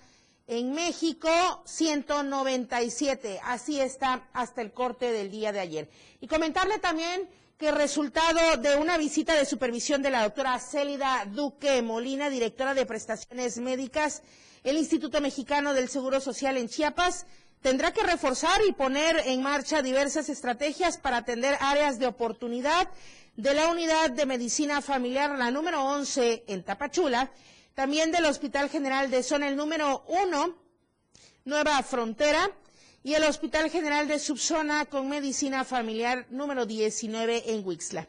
S4: en México, 197. Así está hasta el corte del día de ayer. Y comentarle también que resultado de una visita de supervisión de la doctora Célida Duque Molina, directora de prestaciones médicas, el Instituto Mexicano del Seguro Social en Chiapas, tendrá que reforzar y poner en marcha diversas estrategias para atender áreas de oportunidad de la unidad de medicina familiar, la número 11 en Tapachula, también del Hospital General de Zona, el número 1, Nueva Frontera, y el Hospital General de Subzona con Medicina Familiar número 19 en Huixla.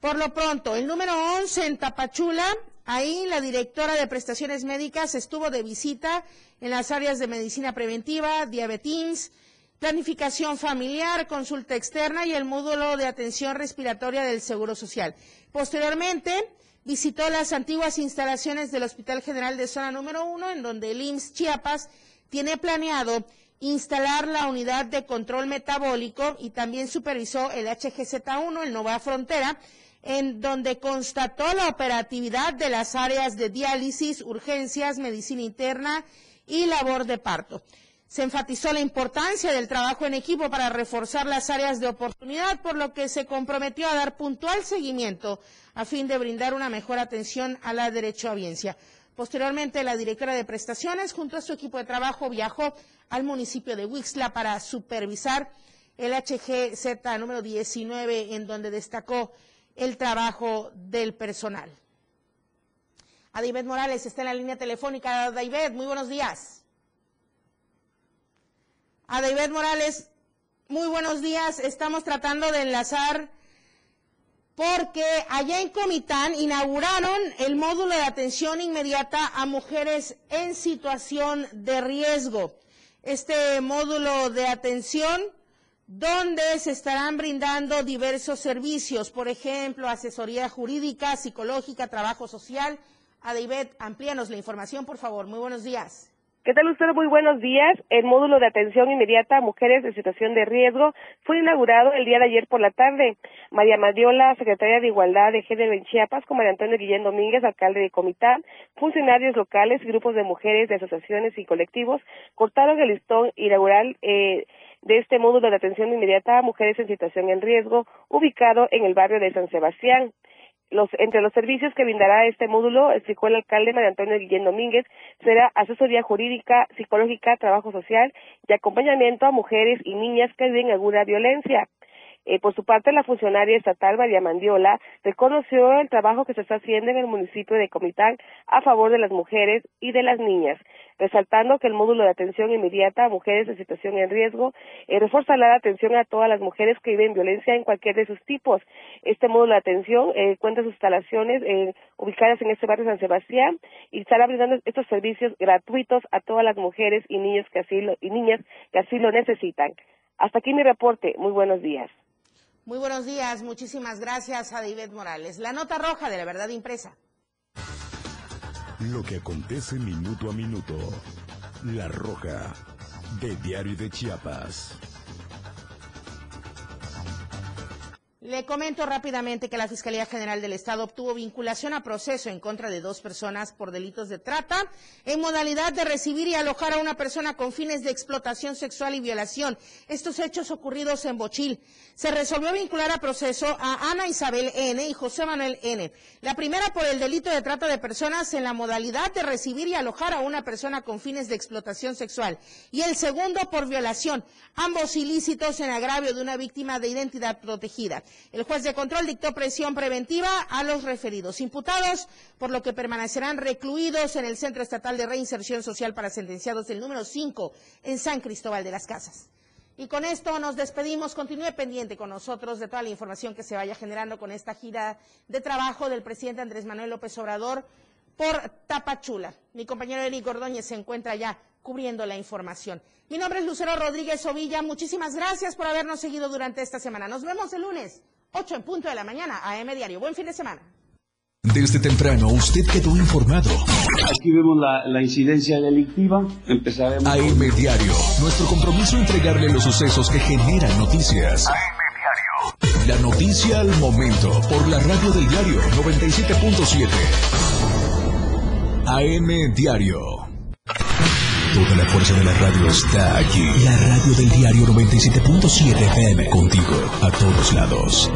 S4: Por lo pronto, el número 11 en Tapachula, ahí la directora de prestaciones médicas estuvo de visita en las áreas de medicina preventiva, diabetes, planificación familiar, consulta externa y el módulo de atención respiratoria del Seguro Social. Posteriormente, visitó las antiguas instalaciones del Hospital General de Zona Número 1, en donde el IMSS Chiapas tiene planeado instalar la unidad de control metabólico y también supervisó el HGZ1, el Nova Frontera, en donde constató la operatividad de las áreas de diálisis, urgencias, medicina interna y labor de parto. Se enfatizó la importancia del trabajo en equipo para reforzar las áreas de oportunidad, por lo que se comprometió a dar puntual seguimiento a fin de brindar una mejor atención a la derechohabiencia. Posteriormente, la directora de prestaciones, junto a su equipo de trabajo, viajó al municipio de Huixla para supervisar el HGZ número 19, en donde destacó el trabajo del personal. David Morales está en la línea telefónica. David, muy buenos días. A David Morales, muy buenos días. Estamos tratando de enlazar porque allá en Comitán inauguraron el módulo de atención inmediata a mujeres en situación de riesgo. Este módulo de atención donde se estarán brindando diversos servicios, por ejemplo, asesoría jurídica, psicológica, trabajo social. A David, amplíanos la información, por favor. Muy buenos días.
S20: ¿Qué tal usted? Muy buenos días. El módulo de atención inmediata a mujeres en situación de riesgo fue inaugurado el día de ayer por la tarde. María Madiola, secretaria de Igualdad de Género en Chiapas, con María Antonio Guillén Domínguez, alcalde de Comitán, funcionarios locales grupos de mujeres de asociaciones y colectivos cortaron el listón inaugural eh, de este módulo de atención inmediata a mujeres en situación de riesgo, ubicado en el barrio de San Sebastián los, entre los servicios que brindará este módulo, explicó el alcalde María Antonio Guillén Domínguez, será asesoría jurídica, psicológica, trabajo social y acompañamiento a mujeres y niñas que viven alguna violencia. Eh, por su parte, la funcionaria estatal María Mandiola reconoció el trabajo que se está haciendo en el municipio de Comitán a favor de las mujeres y de las niñas, resaltando que el módulo de atención inmediata a mujeres en situación en riesgo eh, reforzará la atención a todas las mujeres que viven violencia en cualquier de sus tipos. Este módulo de atención eh, cuenta sus instalaciones eh, ubicadas en este barrio San Sebastián y estará brindando estos servicios gratuitos a todas las mujeres y niñas que así lo, y niñas que así lo necesitan. Hasta aquí mi reporte. Muy buenos días.
S4: Muy buenos días, muchísimas gracias a David Morales. La nota roja de la verdad impresa.
S13: Lo que acontece minuto a minuto. La roja de Diario de Chiapas.
S4: Le comento rápidamente que la Fiscalía General del Estado obtuvo vinculación a proceso en contra de dos personas por delitos de trata en modalidad de recibir y alojar a una persona con fines de explotación sexual y violación. Estos hechos ocurridos en Bochil. Se resolvió vincular a proceso a Ana Isabel N. y José Manuel N. La primera por el delito de trata de personas en la modalidad de recibir y alojar a una persona con fines de explotación sexual. Y el segundo por violación, ambos ilícitos en agravio de una víctima de identidad protegida. El juez de control dictó presión preventiva a los referidos imputados, por lo que permanecerán recluidos en el Centro Estatal de Reinserción Social para Sentenciados del número 5 en San Cristóbal de las Casas. Y con esto nos despedimos. Continúe pendiente con nosotros de toda la información que se vaya generando con esta gira de trabajo del presidente Andrés Manuel López Obrador por Tapachula. Mi compañero Eric Ordóñez se encuentra ya cubriendo la información. Mi nombre es Lucero Rodríguez Ovilla. Muchísimas gracias por habernos seguido durante esta semana. Nos vemos el lunes, 8 en punto de la mañana, a M Diario. Buen fin de semana.
S1: Desde temprano usted quedó informado.
S21: Aquí vemos la, incidencia delictiva. Empezaremos.
S1: AM Diario. Nuestro compromiso entregarle los sucesos que generan noticias. AM Diario. La noticia al momento por la radio del diario 97.7. AM Diario. Toda la fuerza de la radio está aquí. La radio del diario 97.7 FM. Contigo, a todos lados.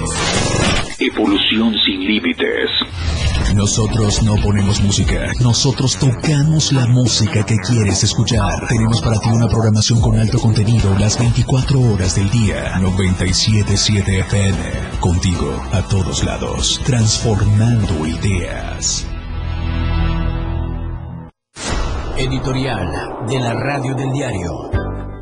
S1: Evolución sin límites. Nosotros no ponemos música, nosotros tocamos la música que quieres escuchar. Tenemos para ti una programación con alto contenido las 24 horas del día. 977 FM. Contigo, a todos lados. Transformando ideas.
S10: Editorial de la Radio del Diario.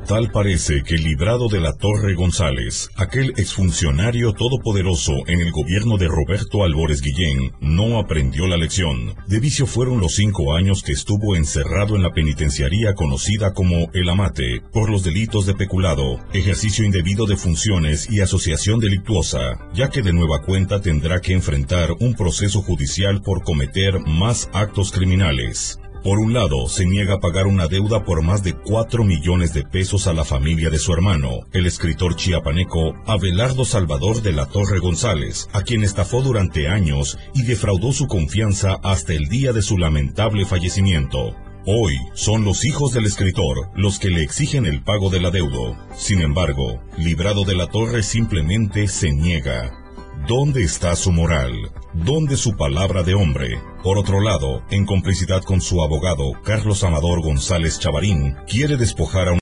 S22: Tal parece que librado de la Torre González, aquel exfuncionario todopoderoso en el gobierno de Roberto Albores Guillén, no aprendió la lección. De vicio fueron los cinco años que estuvo encerrado en la penitenciaría conocida como El Amate, por los delitos de peculado, ejercicio indebido de funciones y asociación delictuosa, ya que de nueva cuenta tendrá que enfrentar un proceso judicial por cometer más actos criminales. Por un lado, se niega a pagar una deuda por más de 4 millones de pesos a la familia de su hermano, el escritor chiapaneco Abelardo Salvador de la Torre González, a quien estafó durante años y defraudó su confianza hasta el día de su lamentable fallecimiento. Hoy son los hijos del escritor los que le exigen el pago del adeudo. Sin embargo, librado de la torre simplemente se niega. ¿Dónde está su moral? ¿Dónde su palabra de hombre? Por otro lado, en complicidad con su abogado, Carlos Amador González Chavarín, quiere despojar a un